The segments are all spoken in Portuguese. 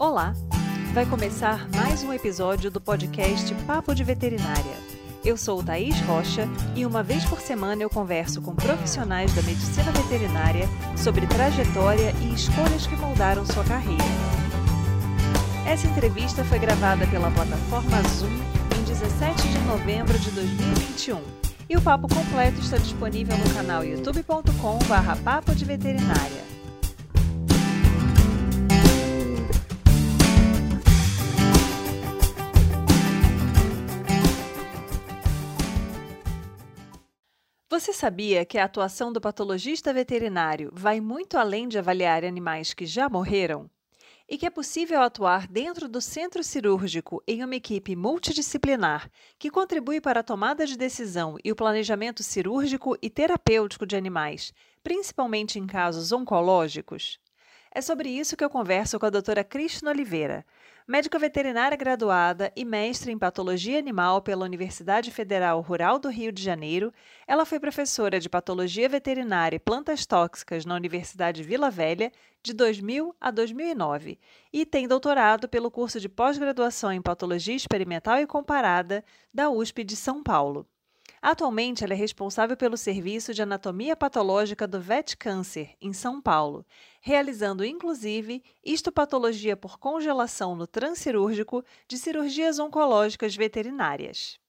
Olá! Vai começar mais um episódio do podcast Papo de Veterinária. Eu sou Thaís Rocha e uma vez por semana eu converso com profissionais da medicina veterinária sobre trajetória e escolhas que moldaram sua carreira. Essa entrevista foi gravada pela plataforma Zoom em 17 de novembro de 2021 e o papo completo está disponível no canal youtube.com/papo de veterinária. Você sabia que a atuação do patologista veterinário vai muito além de avaliar animais que já morreram? E que é possível atuar dentro do centro cirúrgico em uma equipe multidisciplinar que contribui para a tomada de decisão e o planejamento cirúrgico e terapêutico de animais, principalmente em casos oncológicos? É sobre isso que eu converso com a doutora Cristina Oliveira, médica veterinária graduada e mestre em patologia animal pela Universidade Federal Rural do Rio de Janeiro. Ela foi professora de patologia veterinária e plantas tóxicas na Universidade Vila Velha de 2000 a 2009 e tem doutorado pelo curso de pós-graduação em patologia experimental e comparada da USP de São Paulo. Atualmente, ela é responsável pelo serviço de anatomia patológica do VET Câncer, em São Paulo, realizando inclusive histopatologia por congelação no transcirúrgico de cirurgias oncológicas veterinárias.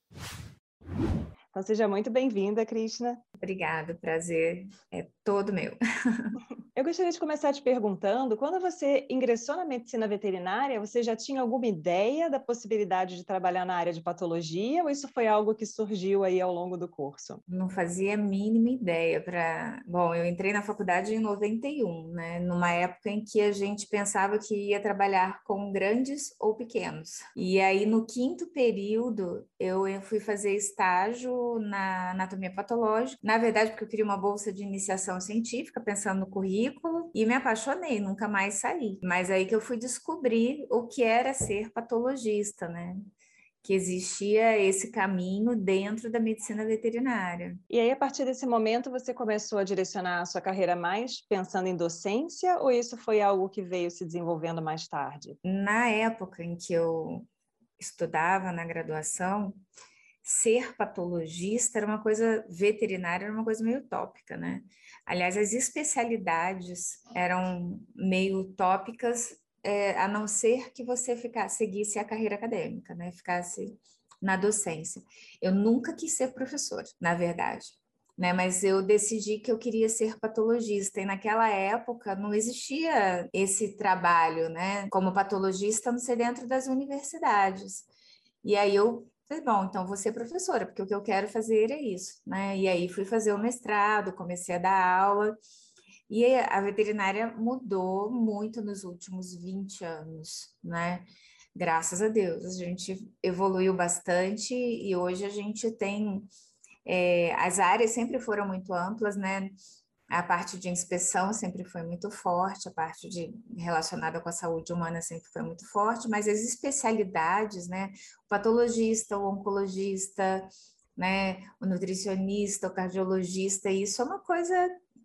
Então, seja muito bem-vinda, Krishna. Obrigada, prazer é todo meu. Eu gostaria de começar te perguntando: quando você ingressou na medicina veterinária, você já tinha alguma ideia da possibilidade de trabalhar na área de patologia ou isso foi algo que surgiu aí ao longo do curso? Não fazia a mínima ideia para. Bom, eu entrei na faculdade em 91, né? Numa época em que a gente pensava que ia trabalhar com grandes ou pequenos. E aí, no quinto período, eu fui fazer estágio na anatomia patológica. Na verdade, porque eu queria uma bolsa de iniciação científica, pensando no currículo currículo e me apaixonei, nunca mais saí. Mas aí que eu fui descobrir o que era ser patologista, né? que existia esse caminho dentro da medicina veterinária. E aí, a partir desse momento, você começou a direcionar a sua carreira mais pensando em docência ou isso foi algo que veio se desenvolvendo mais tarde? Na época em que eu estudava na graduação, ser patologista era uma coisa veterinária, era uma coisa meio utópica, né? Aliás, as especialidades eram meio utópicas, é, a não ser que você ficasse, seguisse a carreira acadêmica, né? Ficasse na docência. Eu nunca quis ser professora, na verdade. Né, mas eu decidi que eu queria ser patologista e naquela época não existia esse trabalho, né, como patologista, não ser dentro das universidades. E aí eu Falei, bom, então vou ser professora, porque o que eu quero fazer é isso, né? E aí fui fazer o mestrado, comecei a dar aula, e a veterinária mudou muito nos últimos 20 anos, né? Graças a Deus, a gente evoluiu bastante e hoje a gente tem. É, as áreas sempre foram muito amplas, né? A parte de inspeção sempre foi muito forte, a parte de, relacionada com a saúde humana sempre foi muito forte, mas as especialidades, né? O patologista, o oncologista, né? O nutricionista, o cardiologista, isso é uma coisa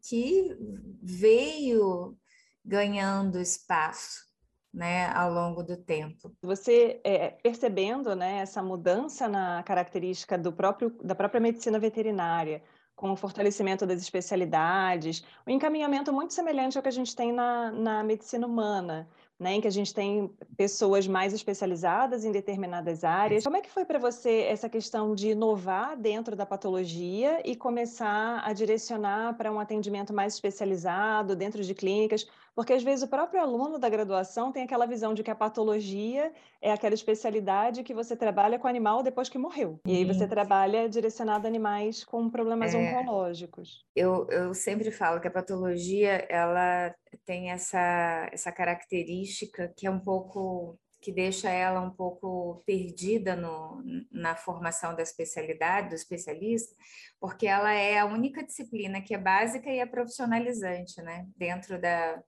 que veio ganhando espaço. Né, ao longo do tempo. Você é, percebendo né, essa mudança na característica do próprio, da própria medicina veterinária, com o fortalecimento das especialidades, um encaminhamento muito semelhante ao que a gente tem na, na medicina humana, né, em que a gente tem pessoas mais especializadas em determinadas áreas. Como é que foi para você essa questão de inovar dentro da patologia e começar a direcionar para um atendimento mais especializado dentro de clínicas? Porque às vezes o próprio aluno da graduação tem aquela visão de que a patologia é aquela especialidade que você trabalha com animal depois que morreu. E aí você trabalha direcionado a animais com problemas é, oncológicos. Eu, eu sempre falo que a patologia ela tem essa, essa característica que é um pouco que deixa ela um pouco perdida no, na formação da especialidade, do especialista, porque ela é a única disciplina que é básica e é profissionalizante, né? Dentro da,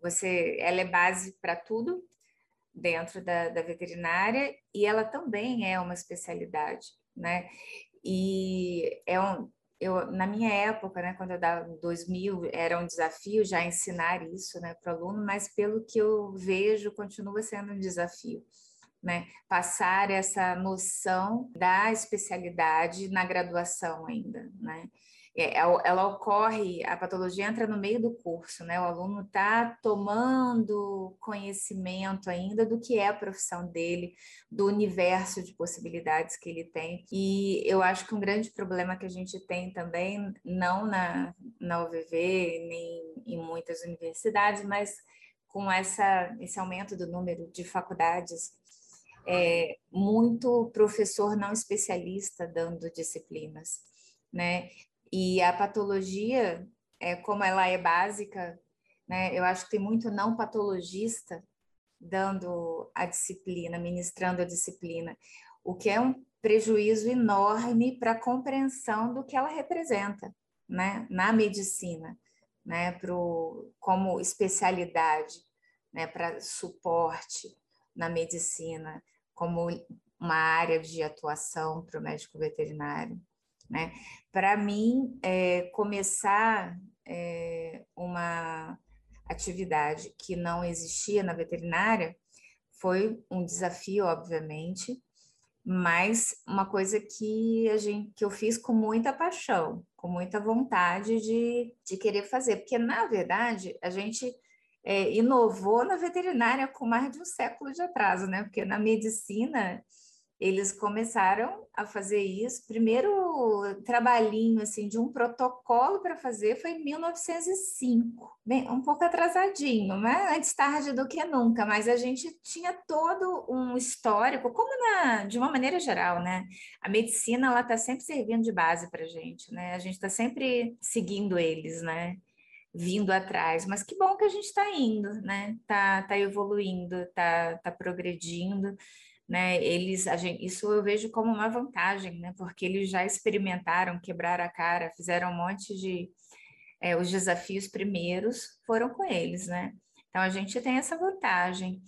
você, ela é base para tudo dentro da, da veterinária e ela também é uma especialidade, né? E é um, eu, na minha época, né, quando eu dava 2000, era um desafio já ensinar isso né, para o aluno, mas pelo que eu vejo, continua sendo um desafio. Né, passar essa noção da especialidade na graduação ainda, né? É, é ela ocorre, a patologia entra no meio do curso, né? O aluno está tomando conhecimento ainda do que é a profissão dele, do universo de possibilidades que ele tem. E eu acho que um grande problema que a gente tem também, não na, na UVV, nem em muitas universidades, mas com essa, esse aumento do número de faculdades, é, muito professor não especialista dando disciplinas. Né? E a patologia, é, como ela é básica, né, eu acho que tem muito não patologista dando a disciplina, ministrando a disciplina, o que é um prejuízo enorme para a compreensão do que ela representa né, na medicina, né, pro, como especialidade, né, para suporte na medicina, como uma área de atuação para o médico veterinário. Né? Para mim, é, começar é, uma atividade que não existia na veterinária foi um desafio, obviamente, mas uma coisa que a gente que eu fiz com muita paixão, com muita vontade de, de querer fazer, porque na verdade a gente é, inovou na veterinária com mais de um século de atraso, né? Porque na medicina eles começaram a fazer isso. Primeiro trabalhinho assim de um protocolo para fazer foi em 1905, bem, um pouco atrasadinho, né? Antes tarde do que nunca, mas a gente tinha todo um histórico, como na, de uma maneira geral, né? A medicina ela está sempre servindo de base para gente, né? A gente está sempre seguindo eles, né? vindo atrás, mas que bom que a gente está indo, né? Tá, tá evoluindo, tá, tá progredindo né? Eles, gente, isso eu vejo como uma vantagem, né? Porque eles já experimentaram quebrar a cara, fizeram um monte de é, os desafios primeiros foram com eles, né? Então a gente tem essa vantagem.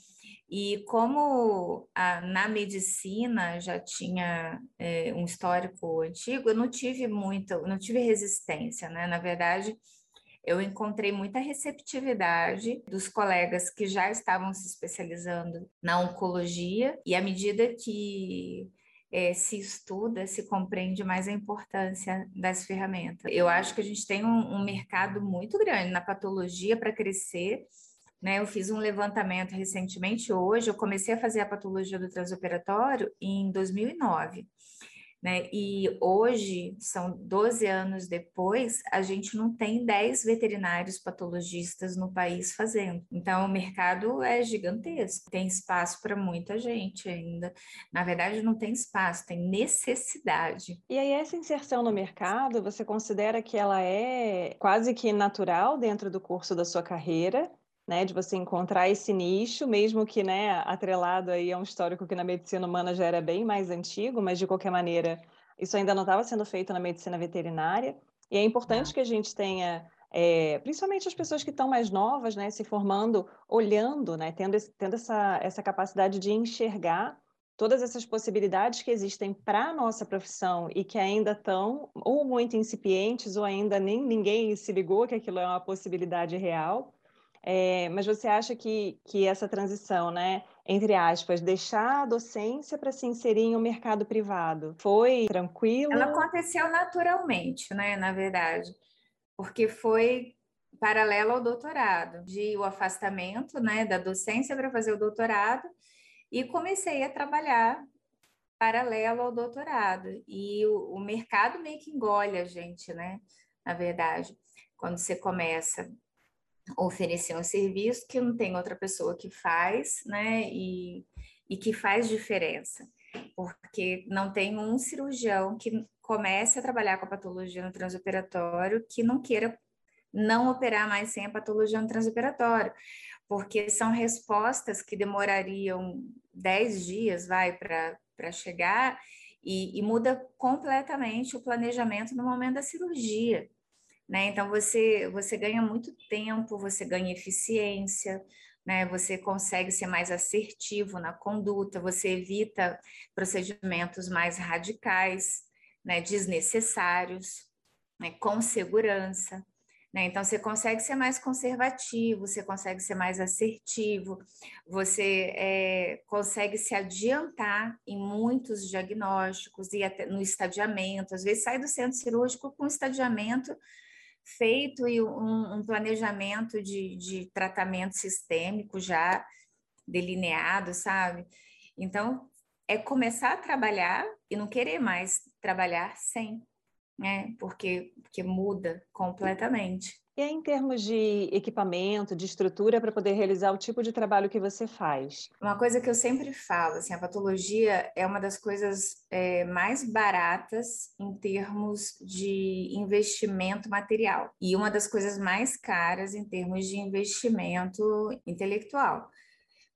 E como a, na medicina já tinha é, um histórico antigo, eu não tive muita, não tive resistência, né? Na verdade, eu encontrei muita receptividade dos colegas que já estavam se especializando na oncologia, e à medida que é, se estuda, se compreende mais a importância das ferramentas. Eu acho que a gente tem um, um mercado muito grande na patologia para crescer. Né? Eu fiz um levantamento recentemente, hoje, eu comecei a fazer a patologia do transoperatório em 2009. Né? E hoje, são 12 anos depois, a gente não tem 10 veterinários patologistas no país fazendo. Então, o mercado é gigantesco, tem espaço para muita gente ainda. Na verdade, não tem espaço, tem necessidade. E aí, essa inserção no mercado, você considera que ela é quase que natural dentro do curso da sua carreira? Né, de você encontrar esse nicho, mesmo que, né, atrelado aí a um histórico que na medicina humana já era bem mais antigo, mas de qualquer maneira isso ainda não estava sendo feito na medicina veterinária. E é importante ah. que a gente tenha, é, principalmente as pessoas que estão mais novas, né, se formando, olhando, né, tendo, esse, tendo essa, essa capacidade de enxergar todas essas possibilidades que existem para a nossa profissão e que ainda estão ou muito incipientes ou ainda nem ninguém se ligou que aquilo é uma possibilidade real. É, mas você acha que, que essa transição, né, entre aspas, deixar a docência para se inserir em um mercado privado, foi tranquilo? Ela aconteceu naturalmente, né, na verdade, porque foi paralelo ao doutorado, de o afastamento, né, da docência para fazer o doutorado, e comecei a trabalhar paralelo ao doutorado. E o, o mercado meio que engole a gente, né, na verdade, quando você começa oferecer um serviço que não tem outra pessoa que faz, né? E, e que faz diferença, porque não tem um cirurgião que comece a trabalhar com a patologia no transoperatório que não queira não operar mais sem a patologia no transoperatório, porque são respostas que demorariam 10 dias, vai, para chegar, e, e muda completamente o planejamento no momento da cirurgia. Né? Então você você ganha muito tempo, você ganha eficiência, né? Você consegue ser mais assertivo na conduta, você evita procedimentos mais radicais, né? Desnecessários, né, com segurança. Né? Então, você consegue ser mais conservativo, você consegue ser mais assertivo, você é, consegue se adiantar em muitos diagnósticos e até no estadiamento. Às vezes, sai do centro cirúrgico com estadiamento feito e um, um planejamento de, de tratamento sistêmico já delineado, sabe? Então, é começar a trabalhar e não querer mais trabalhar sem né? Porque, porque muda completamente. E em termos de equipamento, de estrutura para poder realizar o tipo de trabalho que você faz? Uma coisa que eu sempre falo, assim, a patologia é uma das coisas é, mais baratas em termos de investimento material e uma das coisas mais caras em termos de investimento intelectual.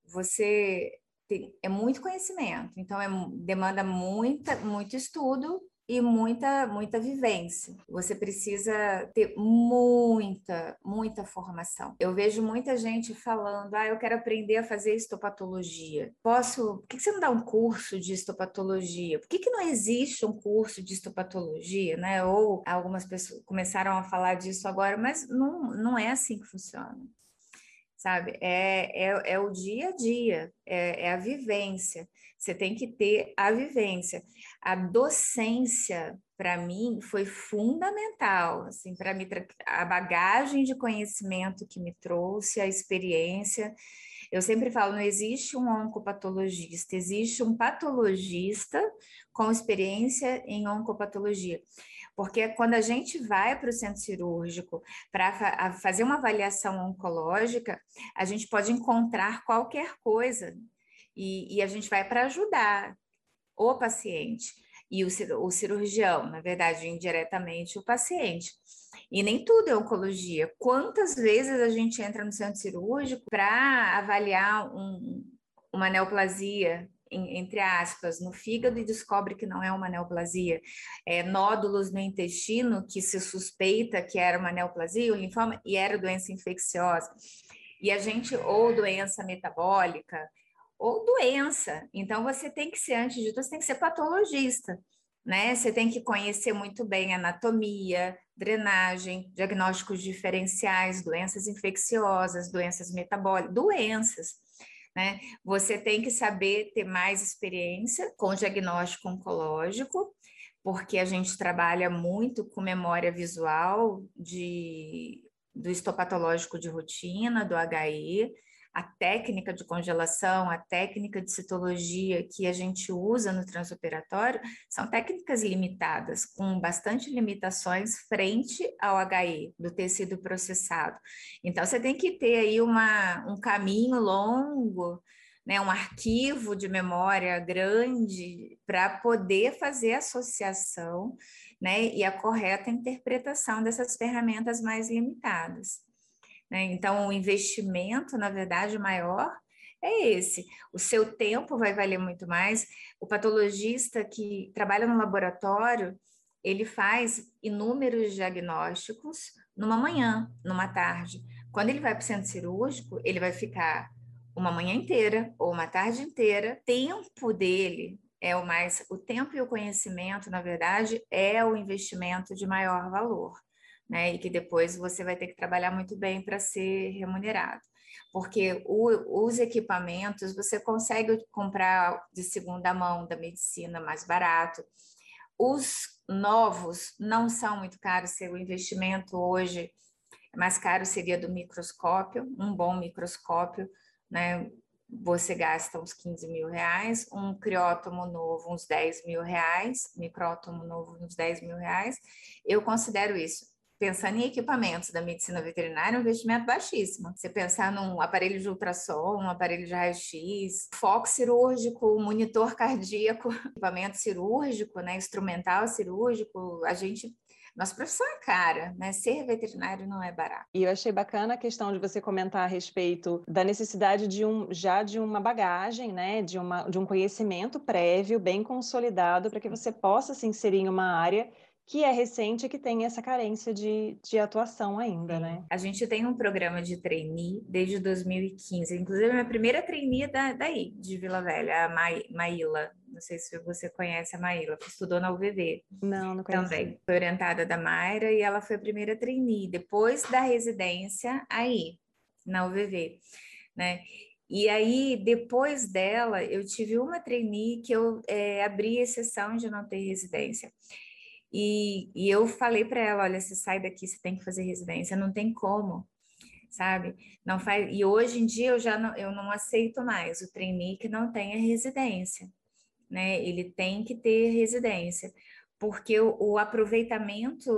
Você tem, é muito conhecimento, então é, demanda muita, muito estudo e muita, muita vivência. Você precisa ter muita, muita formação. Eu vejo muita gente falando: ah, eu quero aprender a fazer histopatologia. Posso. Por que você não dá um curso de histopatologia? Por que, que não existe um curso de histopatologia? Né? Ou algumas pessoas começaram a falar disso agora, mas não, não é assim que funciona sabe? É, é, é o dia a dia, é, é a vivência. Você tem que ter a vivência. A docência, para mim, foi fundamental, assim, para mim, a bagagem de conhecimento que me trouxe, a experiência. Eu sempre falo, não existe um oncopatologista, existe um patologista com experiência em oncopatologia. Porque quando a gente vai para o centro cirúrgico para fa fazer uma avaliação oncológica, a gente pode encontrar qualquer coisa e, e a gente vai para ajudar o paciente e o, cirurgião, na verdade, indiretamente o paciente. E nem tudo é oncologia. Quantas vezes a gente entra no centro cirúrgico para avaliar um, uma neoplasia entre aspas, no fígado e descobre que não é uma neoplasia. É, nódulos no intestino que se suspeita que era uma neoplasia, o linfoma, e era doença infecciosa. E a gente, ou doença metabólica, ou doença. Então, você tem que ser, antes de tudo, você tem que ser patologista. Né? Você tem que conhecer muito bem anatomia, drenagem, diagnósticos diferenciais, doenças infecciosas, doenças metabólicas, doenças né? Você tem que saber ter mais experiência com diagnóstico oncológico, porque a gente trabalha muito com memória visual de, do histopatológico de rotina, do HI, a técnica de congelação, a técnica de citologia que a gente usa no transoperatório são técnicas limitadas, com bastante limitações frente ao HI do tecido processado. Então, você tem que ter aí uma, um caminho longo, né, um arquivo de memória grande para poder fazer associação né, e a correta interpretação dessas ferramentas mais limitadas. Né? Então, o investimento, na verdade, maior é esse. O seu tempo vai valer muito mais. O patologista que trabalha no laboratório, ele faz inúmeros diagnósticos numa manhã, numa tarde. Quando ele vai para o centro cirúrgico, ele vai ficar uma manhã inteira ou uma tarde inteira. Tempo dele é o mais, o tempo e o conhecimento, na verdade, é o investimento de maior valor né? E que depois você vai ter que trabalhar muito bem para ser remunerado. Porque o, os equipamentos você consegue comprar de segunda mão da medicina mais barato. Os novos não são muito caros, seu investimento hoje mais caro seria do microscópio, um bom microscópio, né? Você gasta uns 15 mil reais, um criótomo novo, uns 10 mil reais, micrótomo novo, uns 10 mil reais. Eu considero isso pensando em equipamentos da medicina veterinária, é um investimento baixíssimo. Você pensar num aparelho de ultrassom, um aparelho de raio-x, foco cirúrgico, monitor cardíaco, equipamento cirúrgico, né, instrumental cirúrgico, a gente nossa profissão é cara, né? Ser veterinário não é barato. E eu achei bacana a questão de você comentar a respeito da necessidade de um já de uma bagagem, né? De, uma, de um conhecimento prévio, bem consolidado, para que você possa se inserir em uma área que é recente e que tem essa carência de, de atuação ainda, né? A gente tem um programa de trainee desde 2015. Inclusive, a minha primeira trainee é da, daí, de Vila Velha, a Ma Maíla. Não sei se você conhece a Maíla, que estudou na UVV. Não, não conheço. Também. Foi orientada da Mayra e ela foi a primeira trainee. Depois da residência, aí, na UVV, né? E aí, depois dela, eu tive uma trainee que eu é, abri exceção de não ter residência. E, e eu falei para ela, olha, você sai daqui, você tem que fazer residência, não tem como, sabe? Não faz. E hoje em dia eu já não, eu não aceito mais o trainee que não tenha residência, né? Ele tem que ter residência, porque o, o aproveitamento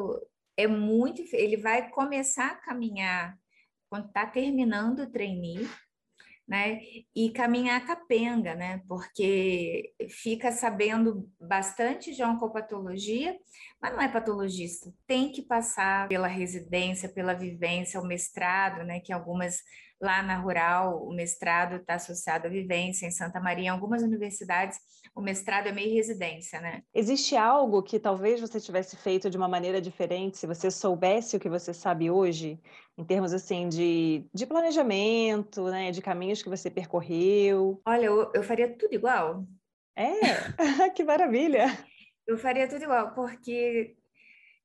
é muito, ele vai começar a caminhar quando está terminando o trainee, né? E caminhar capenga, né? Porque fica sabendo bastante de oncopatologia, mas não é patologista. Tem que passar pela residência, pela vivência, o mestrado, né? Que algumas lá na rural o mestrado está associado à vivência em Santa Maria, em algumas universidades o mestrado é meio residência, né? Existe algo que talvez você tivesse feito de uma maneira diferente se você soubesse o que você sabe hoje, em termos assim de, de planejamento, né, de caminhos que você percorreu? Olha, eu, eu faria tudo igual. É, que maravilha! Eu faria tudo igual, porque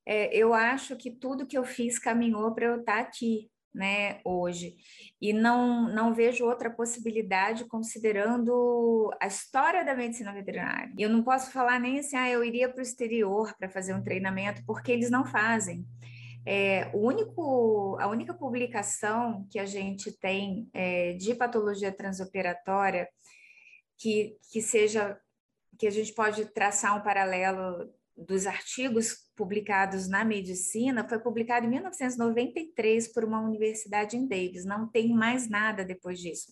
é, eu acho que tudo que eu fiz caminhou para eu estar tá aqui, né, hoje. E não, não vejo outra possibilidade considerando a história da medicina veterinária. Eu não posso falar nem assim, ah, eu iria para o exterior para fazer um treinamento, porque eles não fazem. É, o único, a única publicação que a gente tem é, de patologia transoperatória que, que seja que a gente pode traçar um paralelo dos artigos publicados na medicina foi publicado em 1993 por uma universidade em Davis. Não tem mais nada depois disso.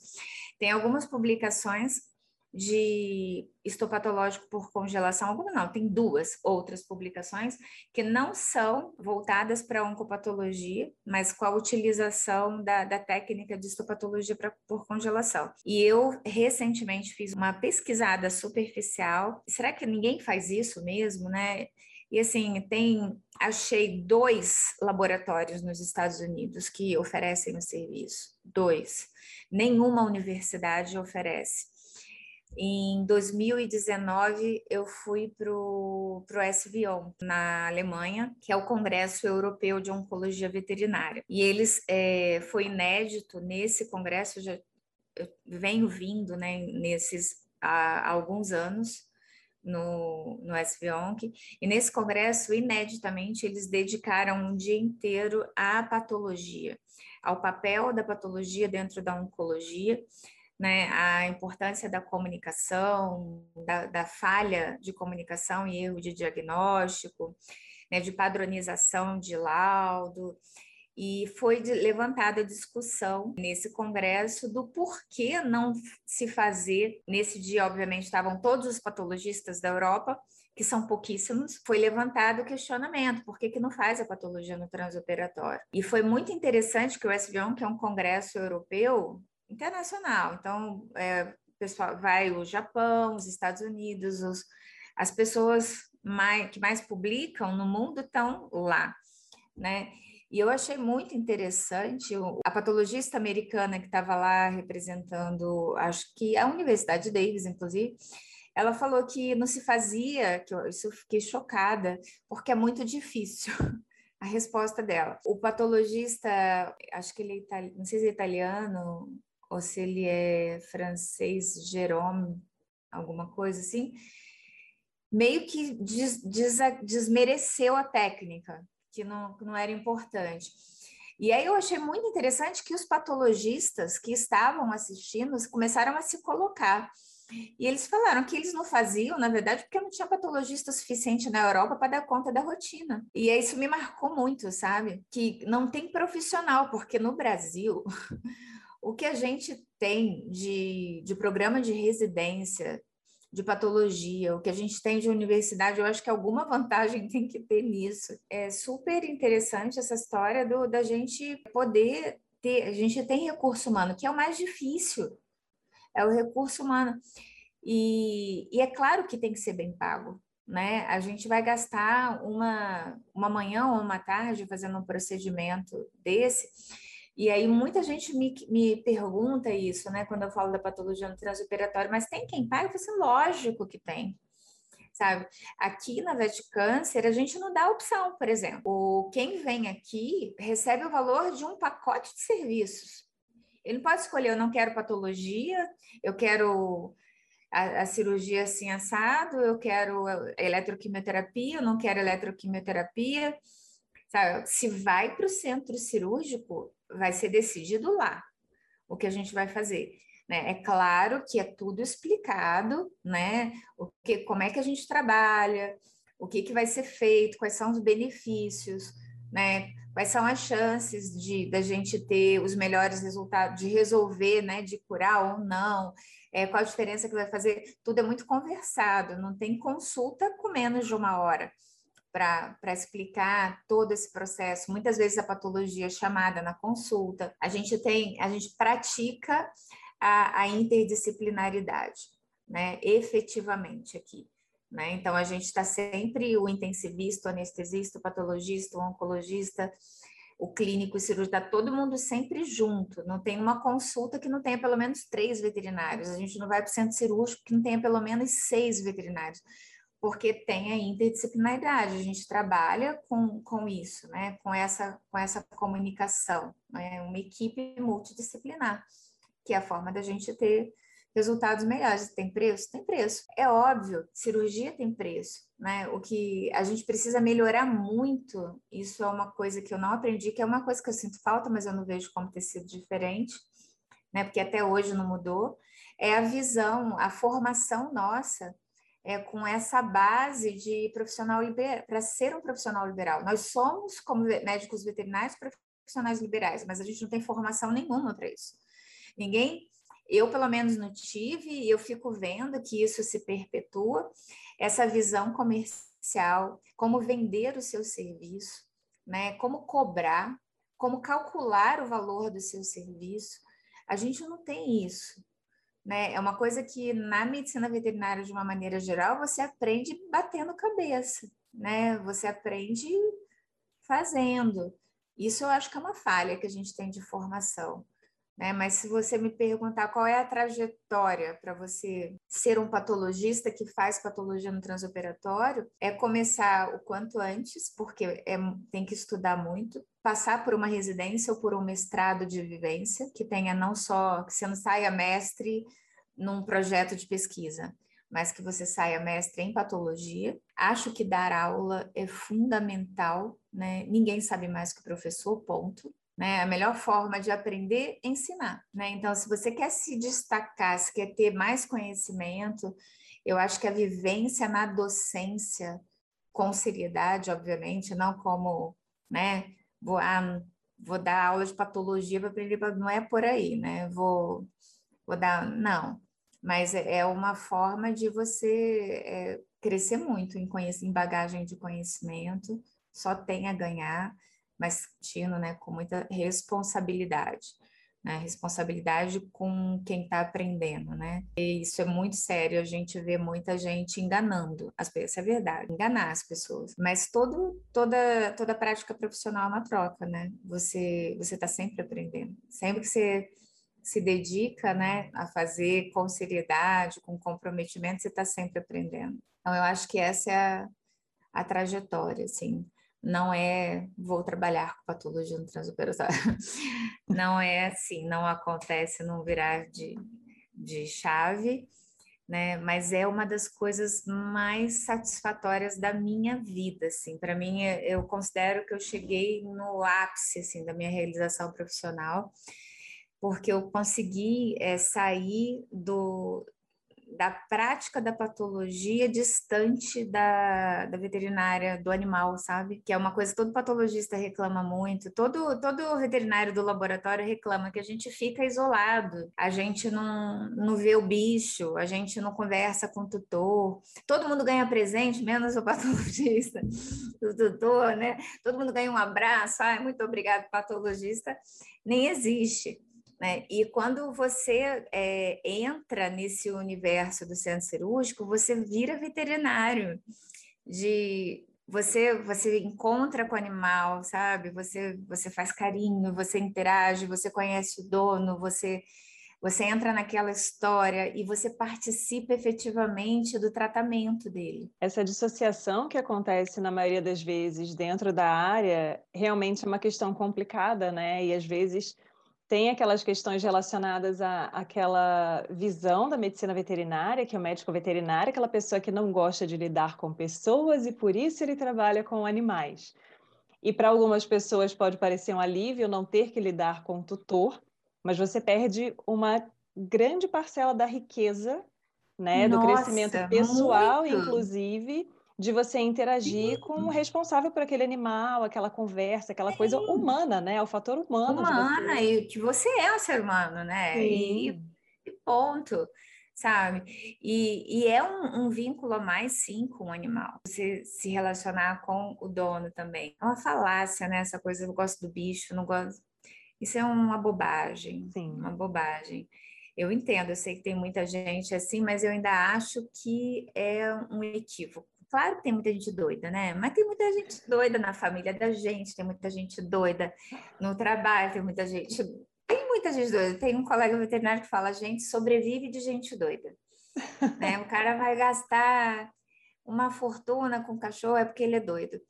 Tem algumas publicações de histopatológico por congelação, alguma não, tem duas outras publicações que não são voltadas para oncopatologia, mas com a utilização da, da técnica de histopatologia pra, por congelação. E eu recentemente fiz uma pesquisada superficial. Será que ninguém faz isso mesmo, né? E assim, tem, achei dois laboratórios nos Estados Unidos que oferecem o serviço. Dois. Nenhuma universidade oferece. Em 2019, eu fui para o SVON, na Alemanha, que é o Congresso Europeu de Oncologia Veterinária. E eles, é, foi inédito nesse congresso, já eu venho vindo né, nesses há alguns anos, no, no SVONC, e nesse congresso, ineditamente, eles dedicaram um dia inteiro à patologia, ao papel da patologia dentro da oncologia, né, a importância da comunicação, da, da, falha de comunicação e erro de diagnóstico, né, de padronização de laudo, e foi levantada a discussão nesse congresso do porquê não se fazer. Nesse dia, obviamente, estavam todos os patologistas da Europa, que são pouquíssimos, foi levantado o questionamento, por que, que não faz a patologia no transoperatório? E foi muito interessante que o SVON, que é um congresso europeu, internacional. Então, é, pessoal vai o Japão, os Estados Unidos, os, as pessoas mais, que mais publicam no mundo estão lá, né? E eu achei muito interessante a patologista americana que estava lá representando, acho que a Universidade Davis, inclusive, ela falou que não se fazia, que eu, isso eu fiquei chocada, porque é muito difícil. A resposta dela. O patologista, acho que ele é não sei se é italiano, ou se ele é francês, Jerome, alguma coisa assim, meio que des, des, desmereceu a técnica, que não, que não era importante. E aí eu achei muito interessante que os patologistas que estavam assistindo começaram a se colocar. E eles falaram que eles não faziam, na verdade, porque não tinha patologista suficiente na Europa para dar conta da rotina. E isso me marcou muito, sabe? Que não tem profissional, porque no Brasil o que a gente tem de, de programa de residência, de patologia, o que a gente tem de universidade, eu acho que alguma vantagem tem que ter nisso. É super interessante essa história do, da gente poder ter, a gente tem recurso humano, que é o mais difícil, é o recurso humano. E, e é claro que tem que ser bem pago, né? A gente vai gastar uma, uma manhã ou uma tarde fazendo um procedimento desse. E aí muita gente me, me pergunta isso, né? Quando eu falo da patologia no transoperatório, mas tem quem paga? Eu falo assim, lógico que tem. Sabe? Aqui na Vet Câncer, a gente não dá opção, por exemplo. Quem vem aqui recebe o valor de um pacote de serviços. Ele não pode escolher, eu não quero patologia, eu quero a, a, cirurgia assim assado, eu quero eletroquimioterapia, eu não quero eletroquimioterapia. Sabe? Se vai para o centro cirúrgico, vai ser decidido lá o que a gente vai fazer. Né? É claro que é tudo explicado, né? O que, como é que a gente trabalha, o que, que vai ser feito, quais são os benefícios, né? Quais são as chances de da gente ter os melhores resultados, de resolver, né? De curar ou não é, qual a diferença que vai fazer. Tudo é muito conversado, não tem consulta com menos de uma hora para explicar todo esse processo. Muitas vezes a patologia é chamada na consulta. A gente tem, a gente pratica a, a interdisciplinaridade, né? Efetivamente aqui. Né? Então, a gente está sempre o intensivista, o anestesista, o patologista, o oncologista, o clínico e cirúrgico, está todo mundo sempre junto. Não tem uma consulta que não tenha pelo menos três veterinários. A gente não vai para o centro cirúrgico que não tenha pelo menos seis veterinários, porque tem a interdisciplinaridade. A gente trabalha com, com isso, né? com, essa, com essa comunicação. Né? Uma equipe multidisciplinar, que é a forma da gente ter resultados melhores. Tem preço? Tem preço. É óbvio, cirurgia tem preço, né? O que a gente precisa melhorar muito, isso é uma coisa que eu não aprendi, que é uma coisa que eu sinto falta, mas eu não vejo como ter sido diferente, né? Porque até hoje não mudou. É a visão, a formação nossa é com essa base de profissional liberal, para ser um profissional liberal. Nós somos, como médicos veterinários, profissionais liberais, mas a gente não tem formação nenhuma para isso. Ninguém eu, pelo menos, não tive, e eu fico vendo que isso se perpetua, essa visão comercial, como vender o seu serviço, né? como cobrar, como calcular o valor do seu serviço. A gente não tem isso. Né? É uma coisa que na medicina veterinária, de uma maneira geral, você aprende batendo cabeça, né? Você aprende fazendo. Isso eu acho que é uma falha que a gente tem de formação. Né? Mas se você me perguntar qual é a trajetória para você ser um patologista que faz patologia no transoperatório, é começar o quanto antes, porque é, tem que estudar muito, passar por uma residência ou por um mestrado de vivência, que tenha não só que você não saia mestre num projeto de pesquisa, mas que você saia mestre em patologia. Acho que dar aula é fundamental, né? Ninguém sabe mais que o professor, ponto né? A melhor forma de aprender é ensinar, né? Então, se você quer se destacar, se quer ter mais conhecimento, eu acho que a vivência na docência, com seriedade, obviamente, não como, né? Vou, ah, vou dar aula de patologia para aprender, não é por aí, né? Vou, vou dar, não. Mas é, é uma forma de você é, crescer muito em, em bagagem de conhecimento, só tem a ganhar mas sentindo, né, com muita responsabilidade, né, responsabilidade com quem está aprendendo, né, e isso é muito sério, a gente vê muita gente enganando as pessoas, é verdade, enganar as pessoas, mas todo, toda, toda prática profissional é uma troca, né, você você está sempre aprendendo, sempre que você se dedica, né, a fazer com seriedade, com comprometimento, você está sempre aprendendo. Então, eu acho que essa é a, a trajetória, assim não é vou trabalhar com patologia no transoperatório. Não é assim, não acontece num virar de, de chave, né? Mas é uma das coisas mais satisfatórias da minha vida, assim. Para mim, eu considero que eu cheguei no ápice, assim, da minha realização profissional, porque eu consegui é, sair do, da prática da patologia distante da, da veterinária do animal, sabe? Que é uma coisa que todo patologista reclama muito, todo, todo veterinário do laboratório reclama que a gente fica isolado, a gente não, não vê o bicho, a gente não conversa com o tutor, todo mundo ganha presente, menos o patologista, o tutor, né? Todo mundo ganha um abraço, ah, muito obrigado, patologista, nem existe. Né? E quando você é, entra nesse universo do centro cirúrgico, você vira veterinário. de você você encontra com o animal, sabe? Você você faz carinho, você interage, você conhece o dono, você você entra naquela história e você participa efetivamente do tratamento dele. Essa dissociação que acontece na maioria das vezes dentro da área realmente é uma questão complicada, né? E às vezes tem aquelas questões relacionadas à, àquela visão da medicina veterinária, que é o médico veterinário, aquela pessoa que não gosta de lidar com pessoas e por isso ele trabalha com animais. E para algumas pessoas pode parecer um alívio não ter que lidar com o tutor, mas você perde uma grande parcela da riqueza, né, Nossa, do crescimento pessoal, muito. inclusive, de você interagir Sim. com o responsável por aquele animal, aquela conversa, aquela Sim. coisa humana, né? É o fator humano. Humana, e que você é um ser humano, né? E, e, ponto, sabe? E, e é um, um, vínculo a mais, sim, com o animal. Você se relacionar com o dono também. É uma falácia, né? Essa coisa, eu gosto do bicho, não gosto. Isso é uma bobagem, sim. uma bobagem. Eu entendo, eu sei que tem muita gente assim, mas eu ainda acho que é um equívoco Claro que tem muita gente doida, né? Mas tem muita gente doida na família da gente, tem muita gente doida no trabalho, tem muita gente. Tem muita gente doida. Tem um colega veterinário que fala: a gente sobrevive de gente doida. né? O cara vai gastar uma fortuna com cachorro é porque ele é doido.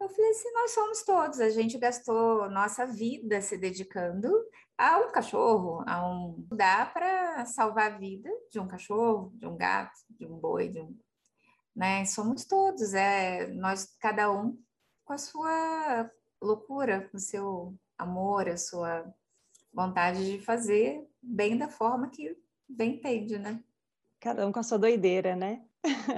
Eu falei assim: nós somos todos. A gente gastou nossa vida se dedicando a um cachorro, a um. Dá para salvar a vida de um cachorro, de um gato, de um boi, de um né? Somos todos, é nós cada um com a sua loucura, com o seu amor, a sua vontade de fazer bem da forma que bem entende, né? Cada um com a sua doideira, né?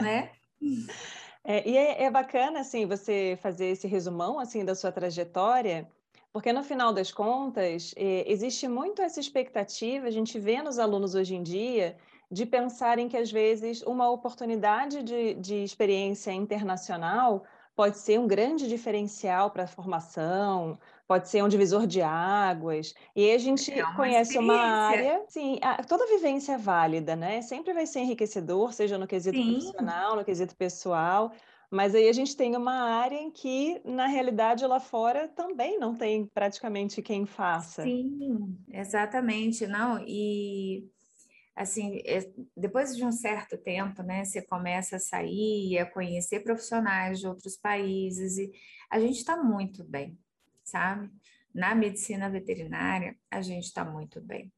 Né? é, e é, é bacana, assim, você fazer esse resumão, assim, da sua trajetória, porque no final das contas, é, existe muito essa expectativa, a gente vê nos alunos hoje em dia, de pensarem que, às vezes, uma oportunidade de, de experiência internacional pode ser um grande diferencial para a formação, pode ser um divisor de águas. E a gente é uma conhece uma área, sim, a, toda vivência é válida, né? Sempre vai ser enriquecedor, seja no quesito sim. profissional, no quesito pessoal. Mas aí a gente tem uma área em que, na realidade, lá fora também não tem praticamente quem faça. Sim, exatamente. Não, e assim, é, depois de um certo tempo, né, você começa a sair, a conhecer profissionais de outros países e a gente está muito bem, sabe? Na medicina veterinária, a gente está muito bem,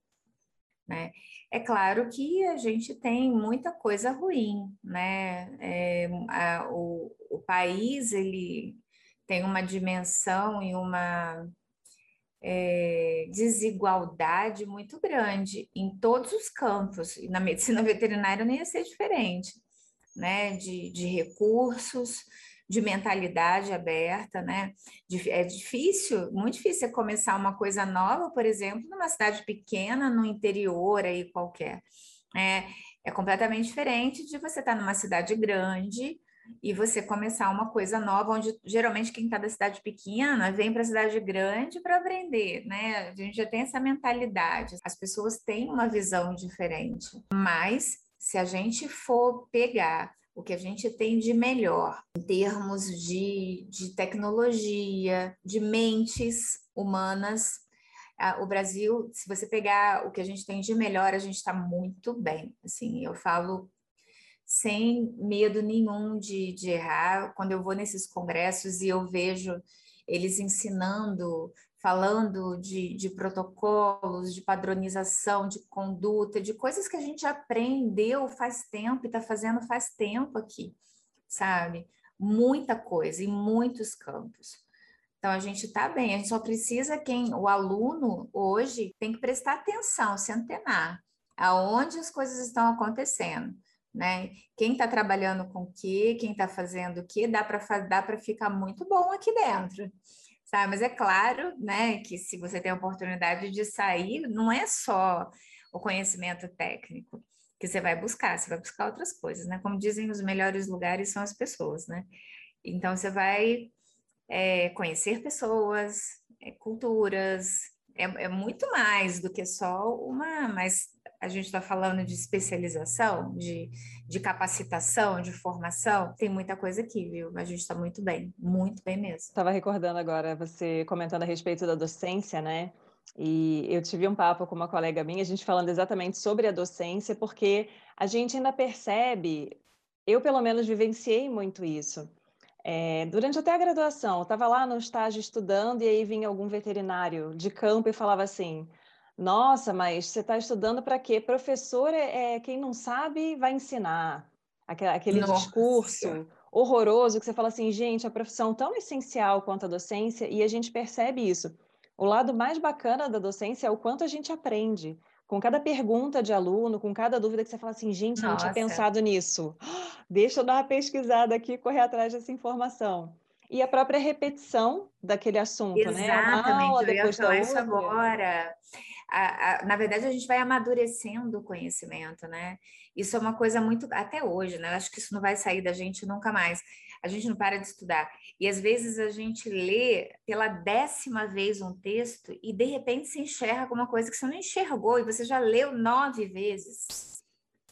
né? É claro que a gente tem muita coisa ruim, né? É, a, o, o país, ele tem uma dimensão e uma é, desigualdade muito grande em todos os campos, e na medicina veterinária não ia ser diferente, né? De, de recursos, de mentalidade aberta, né? É difícil, muito difícil você começar uma coisa nova, por exemplo, numa cidade pequena, no interior aí qualquer. É, é completamente diferente de você estar numa cidade grande, e você começar uma coisa nova, onde geralmente quem está da cidade pequena vem para a cidade grande para aprender, né? A gente já tem essa mentalidade. As pessoas têm uma visão diferente, mas se a gente for pegar o que a gente tem de melhor em termos de, de tecnologia, de mentes humanas, o Brasil, se você pegar o que a gente tem de melhor, a gente está muito bem. Assim, eu falo sem medo nenhum de, de errar. Quando eu vou nesses congressos e eu vejo eles ensinando, falando de, de protocolos, de padronização, de conduta, de coisas que a gente aprendeu faz tempo e está fazendo faz tempo aqui, sabe? Muita coisa, em muitos campos. Então a gente está bem, a gente só precisa quem, o aluno hoje tem que prestar atenção, se antenar, aonde as coisas estão acontecendo né? Quem está trabalhando com o que, quem está fazendo o que, dá para ficar muito bom aqui dentro, sabe? Mas é claro, né, que se você tem a oportunidade de sair, não é só o conhecimento técnico que você vai buscar, você vai buscar outras coisas, né? Como dizem, os melhores lugares são as pessoas, né? Então você vai é, conhecer pessoas, é, culturas, é, é muito mais do que só uma, mas a gente está falando de especialização, de, de capacitação, de formação, tem muita coisa aqui, viu? A gente está muito bem, muito bem mesmo. Estava recordando agora você comentando a respeito da docência, né? E eu tive um papo com uma colega minha, a gente falando exatamente sobre a docência, porque a gente ainda percebe, eu pelo menos vivenciei muito isso. É, durante até a graduação, eu estava lá no estágio estudando e aí vinha algum veterinário de campo e falava assim: Nossa, mas você está estudando para quê? Professor é, é, quem não sabe vai ensinar. Aquele, aquele discurso horroroso que você fala assim, gente, a profissão tão essencial quanto a docência, e a gente percebe isso. O lado mais bacana da docência é o quanto a gente aprende. Com cada pergunta de aluno, com cada dúvida que você fala assim, gente, Nossa. não tinha pensado nisso. Deixa eu dar uma pesquisada aqui e correr atrás dessa informação. E a própria repetição daquele assunto, Exatamente, né? Exatamente, aula, eu ia falar isso agora. A, a, na verdade, a gente vai amadurecendo o conhecimento, né? Isso é uma coisa muito, até hoje, né? Eu acho que isso não vai sair da gente nunca mais a gente não para de estudar. E às vezes a gente lê pela décima vez um texto e de repente se enxerga com uma coisa que você não enxergou e você já leu nove vezes,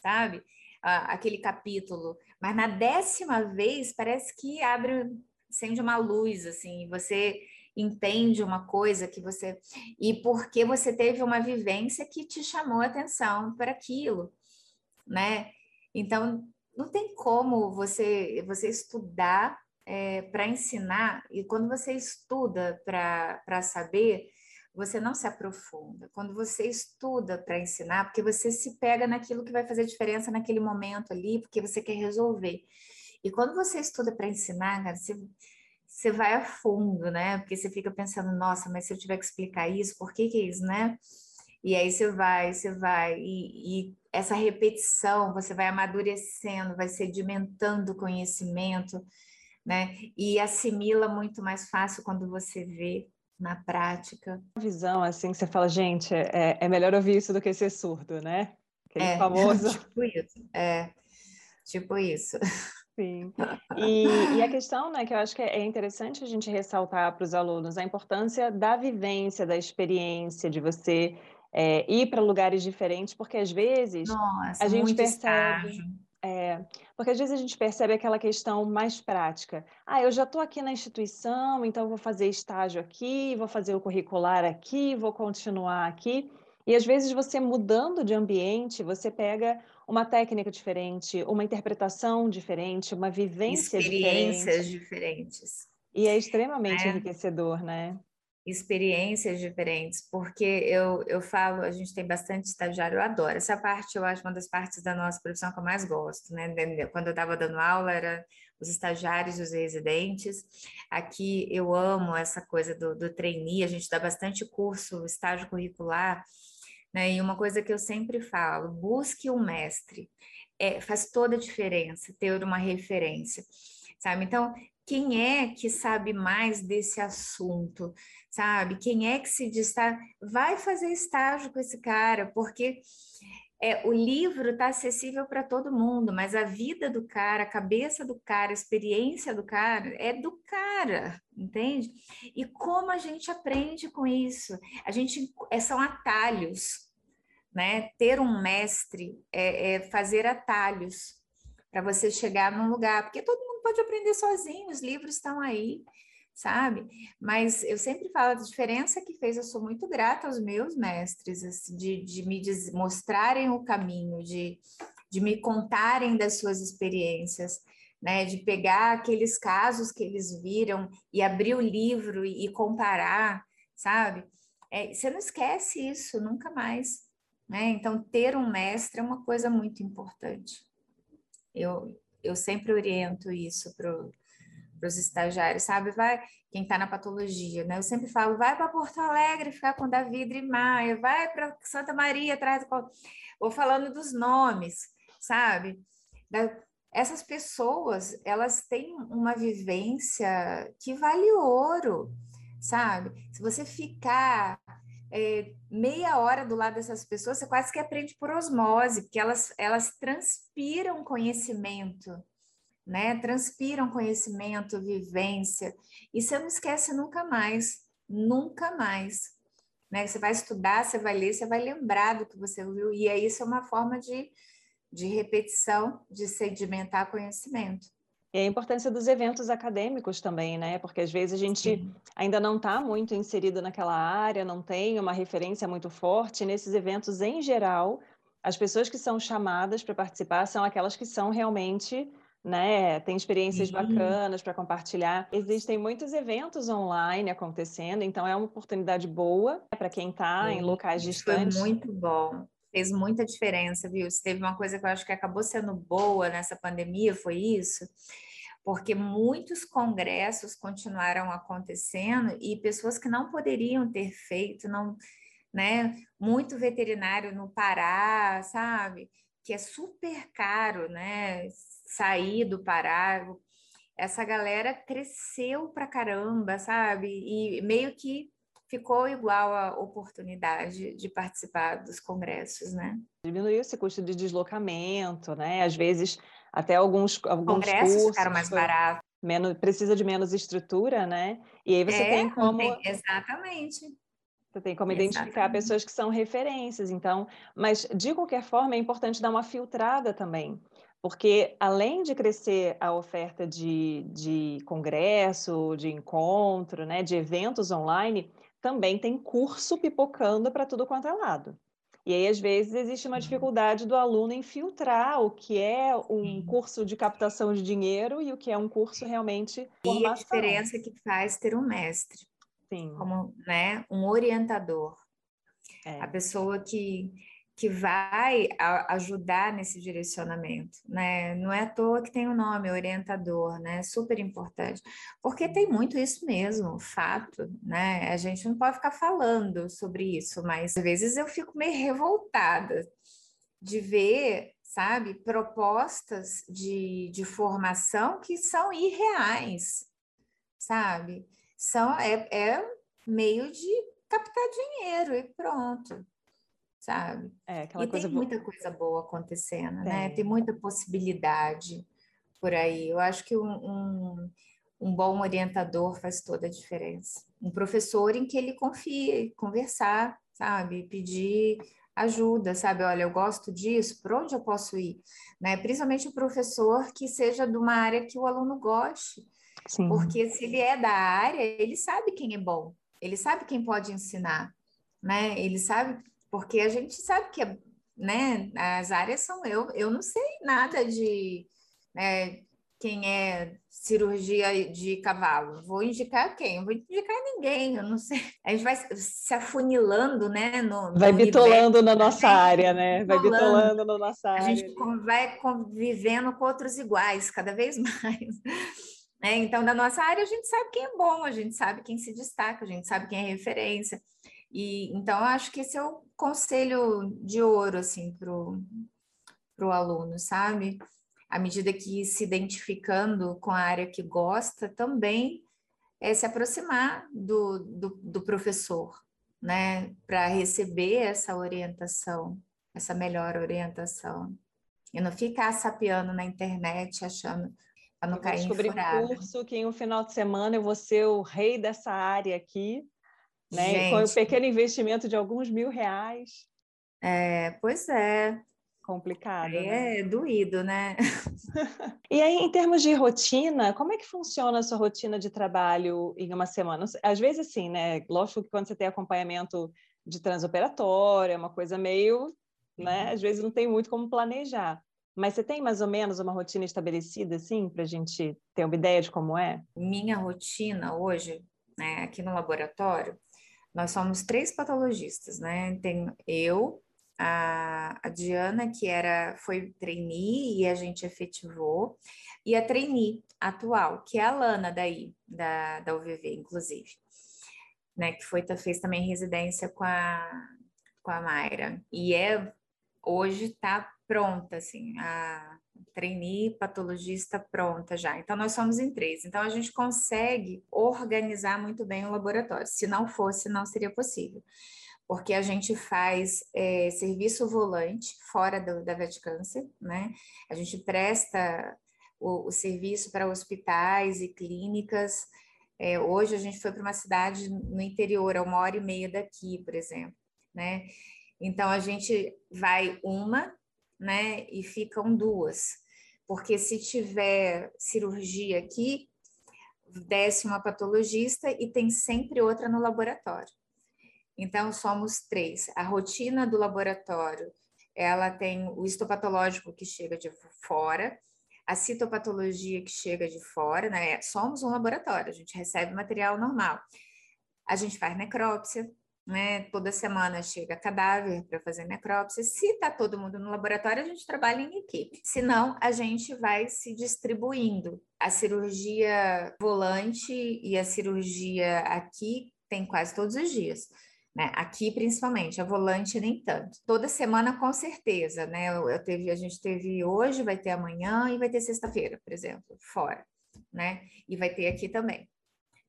sabe? Ah, aquele capítulo. Mas na décima vez parece que abre, acende uma luz, assim, você entende uma coisa que você. E porque você teve uma vivência que te chamou a atenção para aquilo, né? Então, não tem como você, você estudar é, para ensinar, e quando você estuda para saber, você não se aprofunda. Quando você estuda para ensinar, porque você se pega naquilo que vai fazer diferença naquele momento ali, porque você quer resolver. E quando você estuda para ensinar, cara, você, você vai a fundo, né? Porque você fica pensando, nossa, mas se eu tiver que explicar isso, por que que é isso, né? E aí você vai, você vai, e, e essa repetição, você vai amadurecendo, vai sedimentando o conhecimento, né? E assimila muito mais fácil quando você vê na prática. A visão, assim, que você fala, gente, é, é melhor ouvir isso do que ser surdo, né? Aquele é, famoso. tipo isso, é, tipo isso. Sim. E, e, a questão, né, que eu acho que é interessante a gente ressaltar para os alunos a importância da vivência, da experiência, de você é, ir para lugares diferentes, porque às vezes Nossa, a gente percebe. É, porque às vezes a gente percebe aquela questão mais prática. Ah, eu já estou aqui na instituição, então vou fazer estágio aqui, vou fazer o curricular aqui, vou continuar aqui. E às vezes você mudando de ambiente, você pega uma técnica diferente, uma interpretação diferente, uma vivência Experiências diferente. diferentes. E é extremamente é. enriquecedor, né? experiências diferentes, porque eu, eu falo, a gente tem bastante estagiário, eu adoro. Essa parte eu acho uma das partes da nossa profissão que eu mais gosto, né? Quando eu estava dando aula, era os estagiários e os residentes. Aqui eu amo essa coisa do, do trainee, a gente dá bastante curso, estágio curricular, né? E uma coisa que eu sempre falo, busque um mestre. É, faz toda a diferença ter uma referência, sabe? Então, quem é que sabe mais desse assunto, sabe? Quem é que se destaca? Vai fazer estágio com esse cara, porque é, o livro está acessível para todo mundo, mas a vida do cara, a cabeça do cara, a experiência do cara é do cara, entende? E como a gente aprende com isso? A gente é, são atalhos, né? Ter um mestre é, é fazer atalhos para você chegar num lugar, porque todo mundo pode aprender sozinho, os livros estão aí, sabe? Mas eu sempre falo a diferença que fez, eu sou muito grata aos meus mestres, assim, de, de me diz, mostrarem o caminho, de, de me contarem das suas experiências, né? De pegar aqueles casos que eles viram e abrir o livro e, e comparar, sabe? É, você não esquece isso nunca mais. Né? Então, ter um mestre é uma coisa muito importante. Eu, eu sempre oriento isso para os estagiários, sabe? Vai, quem está na patologia, né? Eu sempre falo, vai para Porto Alegre ficar com Davi e Maia, vai para Santa Maria atrás. Vou falando dos nomes, sabe? Da, essas pessoas, elas têm uma vivência que vale ouro, sabe? Se você ficar é, meia hora do lado dessas pessoas, você quase que aprende por osmose, porque elas, elas transpiram conhecimento, né? Transpiram conhecimento, vivência, e você não esquece nunca mais, nunca mais, né? Você vai estudar, você vai ler, você vai lembrar do que você ouviu, e aí isso é uma forma de, de repetição, de sedimentar conhecimento. E a importância dos eventos acadêmicos também, né? Porque às vezes a gente Sim. ainda não está muito inserido naquela área, não tem uma referência muito forte. Nesses eventos, em geral, as pessoas que são chamadas para participar são aquelas que são realmente né? Tem experiências Sim. bacanas para compartilhar. Existem muitos eventos online acontecendo, então é uma oportunidade boa para quem está em locais distantes. Foi muito bom. Fez muita diferença, viu? Se teve uma coisa que eu acho que acabou sendo boa nessa pandemia, foi isso porque muitos congressos continuaram acontecendo e pessoas que não poderiam ter feito, não, né? Muito veterinário no Pará, sabe? Que é super caro, né? sair do Pará. Essa galera cresceu pra caramba, sabe? E meio que ficou igual a oportunidade de participar dos congressos, né? Diminuiu esse custo de deslocamento, né? Às vezes até alguns, alguns congressos cursos ficaram mais baratos. Menos, precisa de menos estrutura, né? E aí você é, tem como. Tem, exatamente. Você tem como Exatamente. identificar pessoas que são referências, então, mas de qualquer forma é importante dar uma filtrada também, porque além de crescer a oferta de, de congresso, de encontro, né, de eventos online, também tem curso pipocando para tudo quanto é lado. E aí, às vezes, existe uma dificuldade do aluno em filtrar o que é um curso de captação de dinheiro e o que é um curso realmente formação. E a diferença que faz ter um mestre. Sim. Como né, um orientador. É. A pessoa que que vai ajudar nesse direcionamento, né? Não é à toa que tem o um nome orientador, né? Super importante, porque tem muito isso mesmo, fato, né? A gente não pode ficar falando sobre isso, mas às vezes eu fico meio revoltada de ver, sabe, propostas de, de formação que são irreais, sabe? São é, é meio de captar dinheiro e pronto sabe? É, aquela e coisa tem muita coisa boa acontecendo, tem. né? Tem muita possibilidade por aí. Eu acho que um, um, um, bom orientador faz toda a diferença. Um professor em que ele confie, conversar, sabe? Pedir ajuda, sabe? Olha, eu gosto disso, por onde eu posso ir? Né? Principalmente o professor que seja de uma área que o aluno goste. Sim. Porque se ele é da área, ele sabe quem é bom, ele sabe quem pode ensinar, né? Ele sabe porque a gente sabe que né, as áreas são eu, eu não sei nada de né, quem é cirurgia de cavalo. Vou indicar quem? Eu vou indicar ninguém, eu não sei. A gente vai se afunilando, né? No, vai bitolando na nossa né? área, né? Vai bitolando na nossa área. A gente vai convivendo com outros iguais, cada vez mais. É, então, na nossa área, a gente sabe quem é bom, a gente sabe quem se destaca, a gente sabe quem é referência. E então acho que esse é o conselho de ouro assim para o aluno, sabe? À medida que se identificando com a área que gosta, também é se aproximar do, do, do professor, né? Para receber essa orientação, essa melhor orientação. E não ficar sapeando na internet achando para não eu cair descobrir um curso que em um final de semana eu vou ser o rei dessa área aqui né? Gente, com um pequeno investimento de alguns mil reais. É, pois é. Complicado. É, né? é doído, né? e aí, em termos de rotina, como é que funciona a sua rotina de trabalho em uma semana? Às vezes, assim, né? Lógico que quando você tem acompanhamento de transoperatório, é uma coisa meio, né? Às vezes não tem muito como planejar. Mas você tem mais ou menos uma rotina estabelecida, assim, para a gente ter uma ideia de como é? Minha rotina hoje, né, aqui no laboratório, nós somos três patologistas, né? Tem eu, a, a Diana, que era foi trainee e a gente efetivou, e a trainee atual, que é a Lana daí, da, da UVV, inclusive, né? Que foi, fez também residência com a, com a Mayra. E é, hoje está pronta, assim, a, trainee patologista pronta já. Então, nós somos em três. Então, a gente consegue organizar muito bem o laboratório. Se não fosse, não seria possível. Porque a gente faz é, serviço volante fora do, da VetCâncer, né? A gente presta o, o serviço para hospitais e clínicas É, hoje a gente foi para uma cidade no interior, a uma hora e meia daqui, por exemplo, né? Então a gente vai uma, né? E ficam duas, porque se tiver cirurgia aqui, desce uma patologista e tem sempre outra no laboratório. Então somos três. A rotina do laboratório, ela tem o histopatológico que chega de fora, a citopatologia que chega de fora, né? Somos um laboratório, a gente recebe material normal. A gente faz necrópsia, né? Toda semana chega cadáver para fazer necrópsia. Se está todo mundo no laboratório, a gente trabalha em equipe. Se não, a gente vai se distribuindo. A cirurgia volante e a cirurgia aqui tem quase todos os dias. Né? Aqui, principalmente, a volante nem tanto. Toda semana, com certeza, né? Eu, eu teve, a gente teve hoje, vai ter amanhã e vai ter sexta-feira, por exemplo, fora, né? E vai ter aqui também,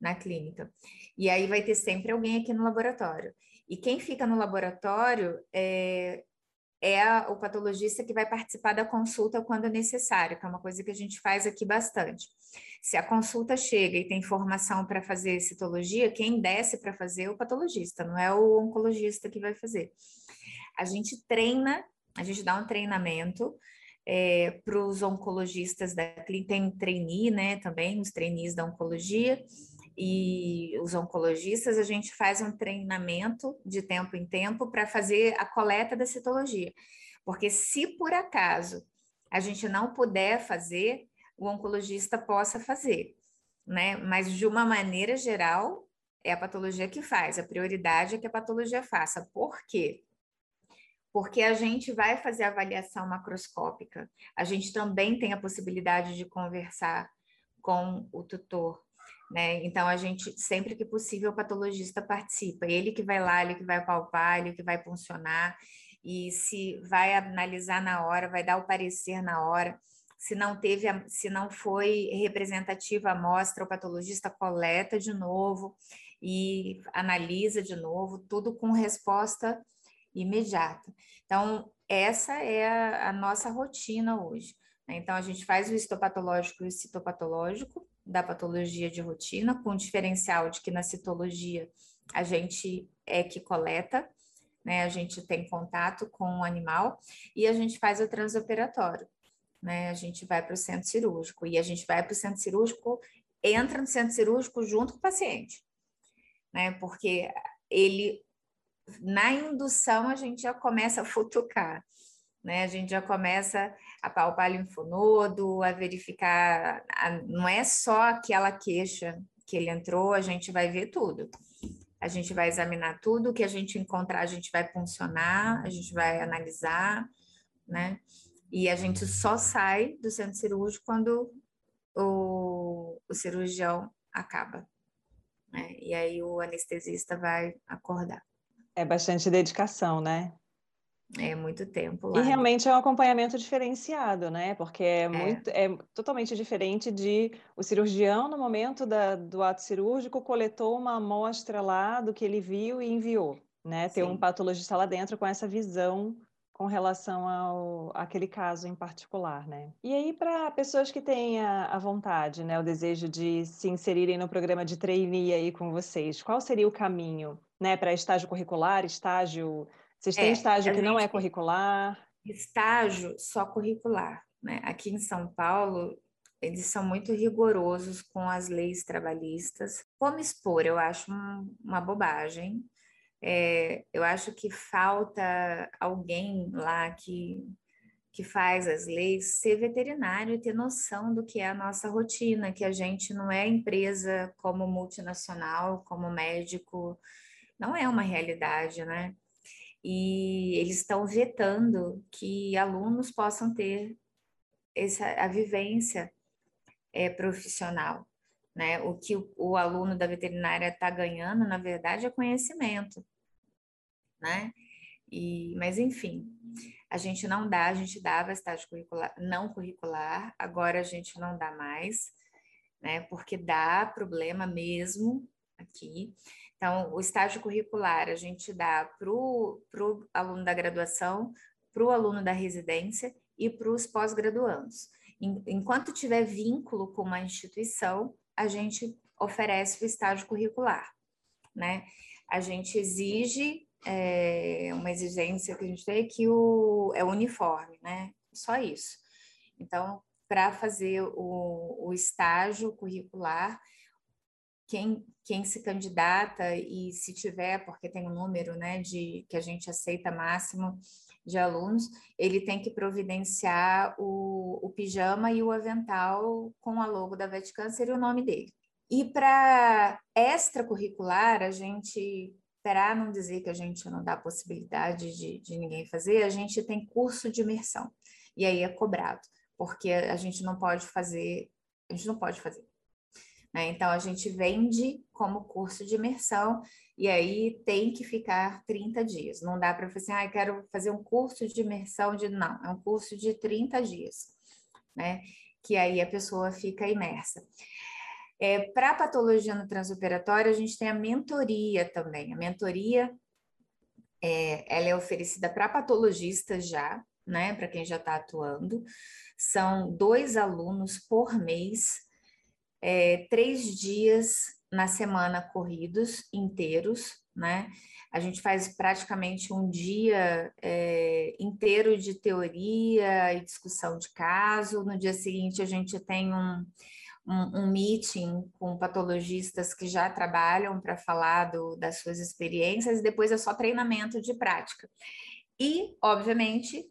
na clínica. E aí vai ter sempre alguém aqui no laboratório. E quem fica no laboratório é, é a, o patologista que vai participar da consulta quando necessário, que é uma coisa que a gente faz aqui bastante. Se a consulta chega e tem formação para fazer citologia, quem desce para fazer é o patologista, não é o oncologista que vai fazer. A gente treina, a gente dá um treinamento é, para os oncologistas da clínica, tem trainee, né, também, os trainees da oncologia, e os oncologistas, a gente faz um treinamento de tempo em tempo para fazer a coleta da citologia. Porque se por acaso a gente não puder fazer, o oncologista possa fazer, né? Mas de uma maneira geral, é a patologia que faz, a prioridade é que a patologia faça. Por quê? Porque a gente vai fazer avaliação macroscópica, a gente também tem a possibilidade de conversar com o tutor, né? Então a gente sempre que possível o patologista participa, ele que vai lá, ele que vai palpar, ele que vai funcionar e se vai analisar na hora, vai dar o parecer na hora se não teve, se não foi representativa a amostra, o patologista coleta de novo e analisa de novo, tudo com resposta imediata. Então, essa é a, a nossa rotina hoje. Né? Então, a gente faz o histopatológico e o citopatológico da patologia de rotina, com diferencial de que na citologia a gente é que coleta, né? A gente tem contato com o animal e a gente faz o transoperatório né? A gente vai para o centro cirúrgico e a gente vai para o centro cirúrgico, entra no centro cirúrgico junto com o paciente, né? Porque ele na indução a gente já começa a futucar, né? A gente já começa a palpar linfonodo, a verificar, a, não é só aquela queixa que ele entrou, a gente vai ver tudo. A gente vai examinar tudo, que a gente encontrar, a gente vai funcionar, a gente vai analisar, né? E a gente só sai do centro cirúrgico quando o, o cirurgião acaba. Né? E aí o anestesista vai acordar. É bastante dedicação, né? É muito tempo lá. E realmente é um acompanhamento diferenciado, né? Porque é, é. muito, é totalmente diferente de o cirurgião, no momento da, do ato cirúrgico, coletou uma amostra lá do que ele viu e enviou, né? Ter um patologista lá dentro com essa visão com relação ao aquele caso em particular, né? E aí para pessoas que têm a, a, vontade, né, o desejo de se inserirem no programa de trainee aí com vocês, qual seria o caminho, né, para estágio curricular, estágio, vocês têm é, estágio que não é curricular? Estágio só curricular, né? Aqui em São Paulo eles são muito rigorosos com as leis trabalhistas. Como expor, eu acho um, uma bobagem é, eu acho que falta alguém lá que, que faz as leis ser veterinário e ter noção do que é a nossa rotina, que a gente não é empresa como multinacional, como médico, não é uma realidade, né? E eles estão vetando que alunos possam ter essa, a vivência é, profissional. Né? O que o, o aluno da veterinária está ganhando, na verdade, é conhecimento né? E, mas enfim, a gente não dá, a gente dava estágio curricular, não curricular, agora a gente não dá mais, né? Porque dá problema mesmo aqui. Então, o estágio curricular a gente dá para o aluno da graduação, para o aluno da residência e para os pós-graduandos. Enquanto tiver vínculo com uma instituição, a gente oferece o estágio curricular, né? A gente exige é, uma exigência que a gente tem que o é uniforme, né? Só isso. Então, para fazer o, o estágio curricular, quem, quem se candidata e se tiver, porque tem um número né, de que a gente aceita máximo de alunos, ele tem que providenciar o, o pijama e o avental com a logo da Vaticâncer e o nome dele. E para extracurricular, a gente, para não dizer que a gente não dá possibilidade de, de ninguém fazer, a gente tem curso de imersão. E aí é cobrado, porque a gente não pode fazer, a gente não pode fazer né? Então, a gente vende como curso de imersão e aí tem que ficar 30 dias. Não dá para fazer assim, ah, quero fazer um curso de imersão de. Não, é um curso de 30 dias, né? Que aí a pessoa fica imersa. É, para patologia no transoperatório, a gente tem a mentoria também. A mentoria é, ela é oferecida para patologistas já, né? Para quem já está atuando. São dois alunos por mês é, três dias na semana corridos, inteiros, né? A gente faz praticamente um dia é, inteiro de teoria e discussão de caso. No dia seguinte, a gente tem um, um, um meeting com patologistas que já trabalham para falar do, das suas experiências, e depois é só treinamento de prática. E, obviamente,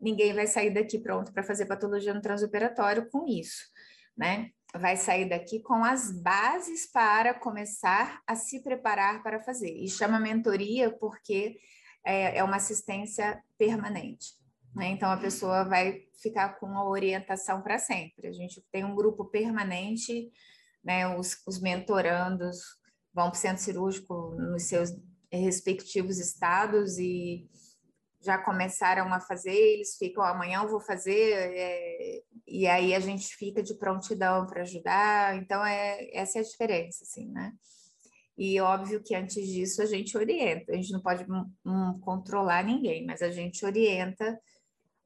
ninguém vai sair daqui pronto para fazer patologia no transoperatório com isso, né? Vai sair daqui com as bases para começar a se preparar para fazer. E chama mentoria porque é, é uma assistência permanente. Né? Então, a pessoa vai ficar com a orientação para sempre. A gente tem um grupo permanente, né? os, os mentorandos vão para o centro cirúrgico nos seus respectivos estados e já começaram a fazer, eles ficam, amanhã eu vou fazer, é, e aí a gente fica de prontidão para ajudar, então é, essa é a diferença, assim, né? E óbvio que antes disso a gente orienta, a gente não pode um, controlar ninguém, mas a gente orienta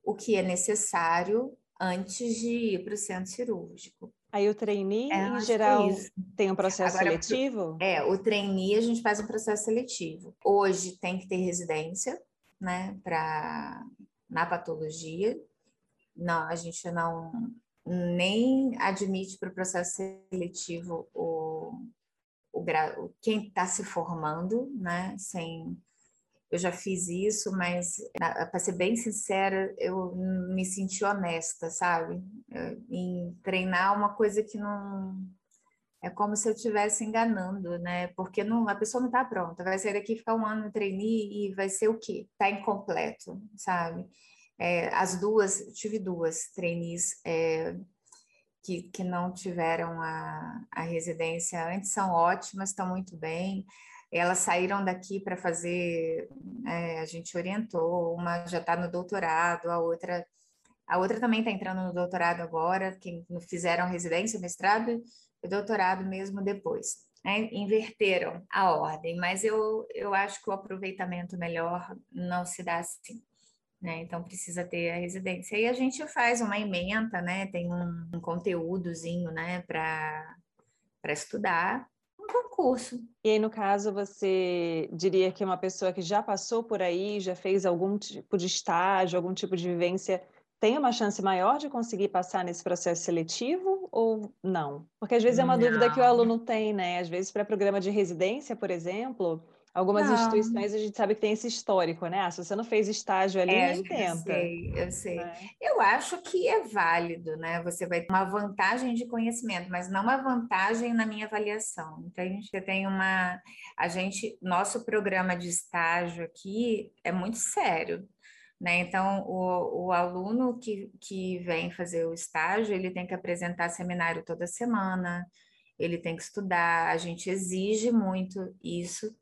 o que é necessário antes de ir para o centro cirúrgico. Aí o trainee, é, em geral, tem um processo Agora, seletivo? É, o trainee a gente faz um processo seletivo. Hoje tem que ter residência, né, para na patologia. Não, a gente não nem admite para o processo seletivo o, o, quem está se formando, né, sem eu já fiz isso, mas para ser bem sincera, eu me senti honesta, sabe? Em treinar uma coisa que não é como se eu estivesse enganando, né? Porque não, a pessoa não está pronta, vai sair daqui ficar um ano no trainee e vai ser o quê? Está incompleto, sabe? É, as duas, tive duas trainees é, que, que não tiveram a, a residência antes, são ótimas, estão muito bem. Elas saíram daqui para fazer, é, a gente orientou, uma já está no doutorado, a outra a outra também está entrando no doutorado agora, que fizeram residência, mestrado o doutorado mesmo depois. Né? Inverteram a ordem, mas eu, eu acho que o aproveitamento melhor não se dá assim. Né? Então precisa ter a residência. E a gente faz uma emenda, né? Tem um, um conteúdozinho, né, para estudar um concurso. E aí, no caso, você diria que uma pessoa que já passou por aí, já fez algum tipo de estágio, algum tipo de vivência tem uma chance maior de conseguir passar nesse processo seletivo ou não? Porque às vezes é uma não. dúvida que o aluno tem, né? Às vezes, para programa de residência, por exemplo, algumas não. instituições a gente sabe que tem esse histórico, né? Ah, se você não fez estágio ali, é, nem tenta. Eu sei, eu sei. É. Eu acho que é válido, né? Você vai ter uma vantagem de conhecimento, mas não uma vantagem na minha avaliação. Então, a gente tem uma. A gente, nosso programa de estágio aqui é muito sério né? Então, o, o aluno que, que vem fazer o estágio, ele tem que apresentar seminário toda semana, ele tem que estudar, a gente exige muito isso,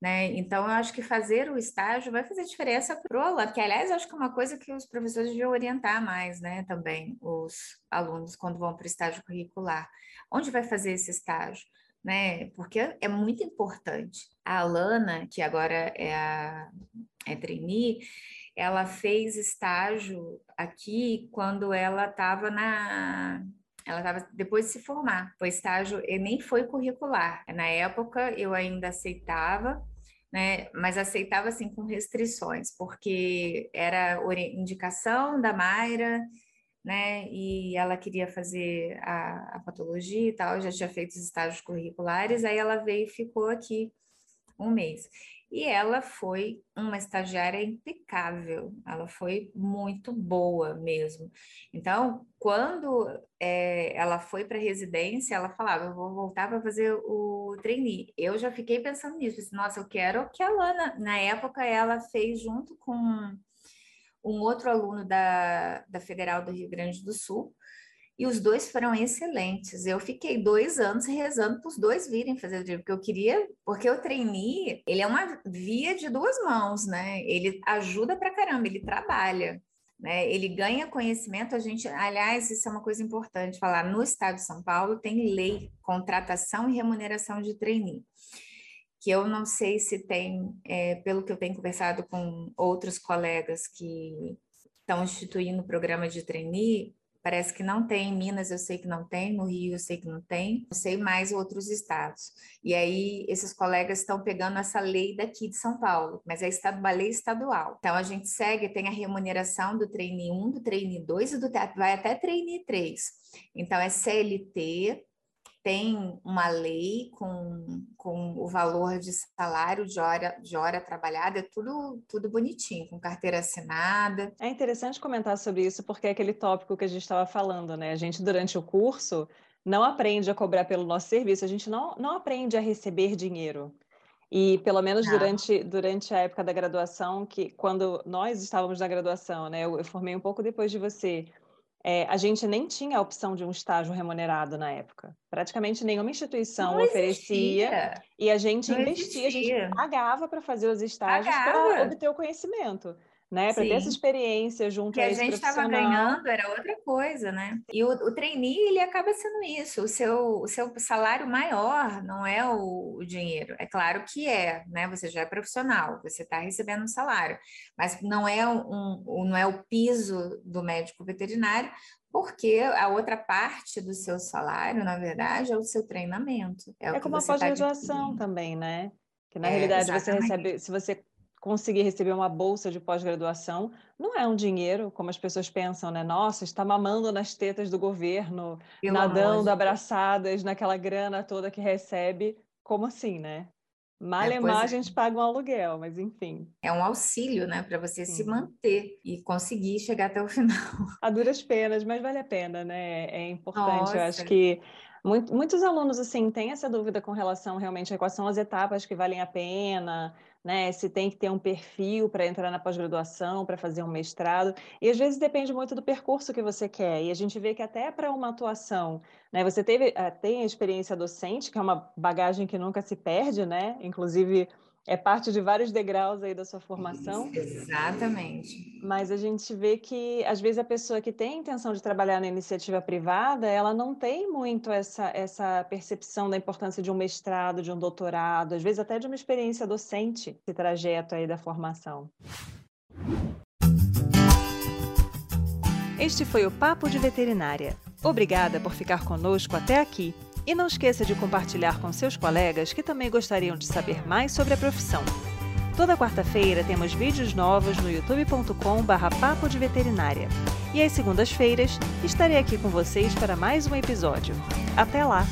né? Então, eu acho que fazer o estágio vai fazer diferença para o aluno, que, aliás, eu acho que é uma coisa que os professores deviam orientar mais, né? Também, os alunos, quando vão para o estágio curricular. Onde vai fazer esse estágio? Né? Porque é muito importante. A Alana, que agora é a é trainee, ela fez estágio aqui quando ela estava na ela estava depois de se formar. Foi estágio e nem foi curricular. Na época eu ainda aceitava, né? Mas aceitava assim com restrições, porque era indicação da Mayra, né? E ela queria fazer a, a patologia e tal, já tinha feito os estágios curriculares, aí ela veio e ficou aqui um mês. E ela foi uma estagiária impecável, ela foi muito boa mesmo. Então, quando é, ela foi para a residência, ela falava: Eu vou voltar para fazer o trainee. Eu já fiquei pensando nisso, nossa, eu quero que a Lana, na época, ela fez junto com um outro aluno da, da Federal do Rio Grande do Sul, e os dois foram excelentes. Eu fiquei dois anos rezando para os dois virem fazer o drible, porque eu queria, porque o trainee, ele é uma via de duas mãos, né? Ele ajuda para caramba, ele trabalha. Né? Ele ganha conhecimento, a gente, aliás, isso é uma coisa importante falar, no estado de São Paulo tem lei, contratação e remuneração de trainee, que eu não sei se tem, é, pelo que eu tenho conversado com outros colegas que estão instituindo o programa de trainee, Parece que não tem, em Minas eu sei que não tem, no Rio eu sei que não tem, não sei mais outros estados. E aí esses colegas estão pegando essa lei daqui de São Paulo, mas é uma lei estadual. Então a gente segue, tem a remuneração do treine 1, do treine 2 e do vai até treine 3. Então é CLT, tem uma lei com, com o valor de salário de hora, de hora trabalhada, é tudo, tudo bonitinho, com carteira assinada. É interessante comentar sobre isso, porque é aquele tópico que a gente estava falando, né? A gente, durante o curso, não aprende a cobrar pelo nosso serviço, a gente não, não aprende a receber dinheiro. E pelo menos durante, durante a época da graduação, que quando nós estávamos na graduação, né? Eu, eu formei um pouco depois de você é, a gente nem tinha a opção de um estágio remunerado na época. Praticamente nenhuma instituição não oferecia existia. e a gente não investia, existia. a gente pagava para fazer os estágios para obter o conhecimento né? Para ter essa experiência junto que a, a gente estava ganhando era outra coisa, né? E o, o trainee, ele acaba sendo isso, o seu, o seu salário maior não é o, o dinheiro. É claro que é, né? Você já é profissional, você está recebendo um salário, mas não é, um, um, não é o piso do médico veterinário, porque a outra parte do seu salário, na verdade, é o seu treinamento. É, é como a tá pós-graduação tá também, né? Que na é, realidade exatamente. você recebe, se você conseguir receber uma bolsa de pós-graduação não é um dinheiro, como as pessoas pensam, né? Nossa, está mamando nas tetas do governo, Pelo nadando abraçadas naquela grana toda que recebe. Como assim, né? Malemar é, a gente paga um aluguel, mas enfim. É um auxílio, né, para você Sim. se manter e conseguir chegar até o final. A duras penas, mas vale a pena, né? É importante. Nossa. Eu acho que muitos alunos, assim, têm essa dúvida com relação realmente a quais são as etapas que valem a pena, né? Se tem que ter um perfil para entrar na pós-graduação, para fazer um mestrado. E às vezes depende muito do percurso que você quer. E a gente vê que até para uma atuação, né? Você teve, eh, tem a experiência docente, que é uma bagagem que nunca se perde, né? Inclusive é parte de vários degraus aí da sua formação. exatamente. Mas a gente vê que, às vezes, a pessoa que tem a intenção de trabalhar na iniciativa privada, ela não tem muito essa, essa percepção da importância de um mestrado, de um doutorado, às vezes até de uma experiência docente, esse trajeto aí da formação. Este foi o Papo de Veterinária. Obrigada por ficar conosco até aqui. E não esqueça de compartilhar com seus colegas que também gostariam de saber mais sobre a profissão. Toda quarta-feira temos vídeos novos no youtube.com/barra papo de veterinária. E às segundas-feiras estarei aqui com vocês para mais um episódio. Até lá!